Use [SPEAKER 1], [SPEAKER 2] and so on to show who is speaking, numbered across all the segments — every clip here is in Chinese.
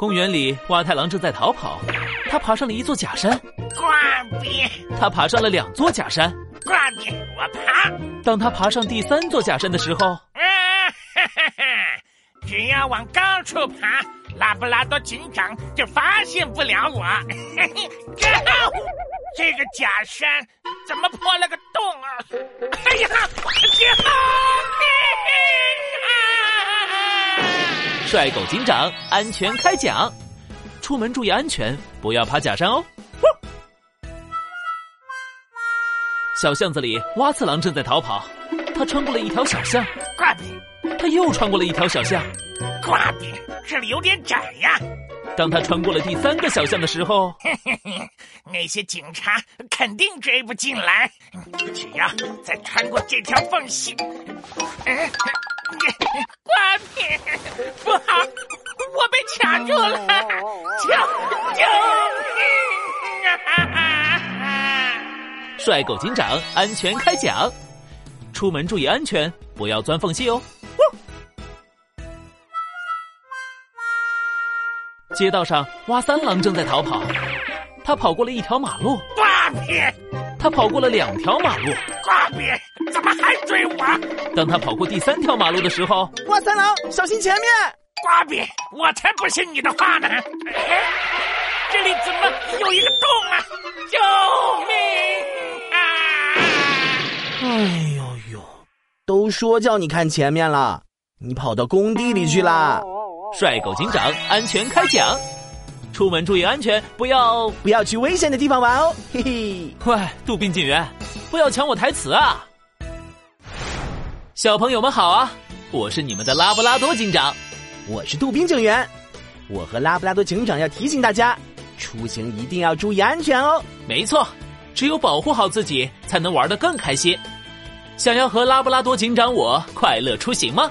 [SPEAKER 1] 公园里，蛙太郎正在逃跑。他爬上了一座假山，
[SPEAKER 2] 呱比！
[SPEAKER 1] 他爬上了两座假山，
[SPEAKER 2] 呱比！我爬。
[SPEAKER 1] 当他爬上第三座假山的时候，啊
[SPEAKER 2] 哈哈！只要往高处爬，拉布拉多警长就发现不了我。嘿嘿，这个假山怎么破了个
[SPEAKER 1] 帅狗警长安全开讲。出门注意安全，不要爬假山哦。小巷子里，蛙次郎正在逃跑。他穿过了一条小巷，
[SPEAKER 2] 呱比。
[SPEAKER 1] 他又穿过了一条小巷，
[SPEAKER 2] 呱比。这里有点窄呀。
[SPEAKER 1] 当他穿过了第三个小巷的时候，
[SPEAKER 2] 嘿嘿嘿，那些警察肯定追不进来。只要再穿过这条缝隙，呱比，不好，我被卡住了。救命啊！
[SPEAKER 1] 帅狗警长安全开讲，出门注意安全，不要钻缝隙哦。街道上，蛙三郎正在逃跑，他跑过了一条马路。
[SPEAKER 2] 瓜皮，
[SPEAKER 1] 他跑过了两条马路。
[SPEAKER 2] 瓜比，怎么还追我？
[SPEAKER 1] 当他跑过第三条马路的时候，
[SPEAKER 3] 哇三郎，小心前面！
[SPEAKER 2] 瓜比，我才不信你的话呢！这里怎么有一个洞啊？救命
[SPEAKER 3] 啊！哎呦呦，都说叫你看前面了，你跑到工地里去啦！
[SPEAKER 1] 帅狗警长安全开讲，出门注意安全，不要
[SPEAKER 3] 不要去危险的地方玩哦！嘿嘿，
[SPEAKER 1] 喂，杜宾警员，不要抢我台词啊！小朋友们好啊，我是你们的拉布拉多警长。
[SPEAKER 3] 我是杜宾警员，我和拉布拉多警长要提醒大家，出行一定要注意安全哦。
[SPEAKER 1] 没错，只有保护好自己，才能玩得更开心。想要和拉布拉多警长我快乐出行吗？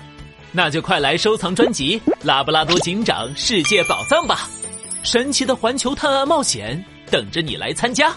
[SPEAKER 1] 那就快来收藏专辑《拉布拉多警长世界宝藏》吧！神奇的环球探案冒险等着你来参加。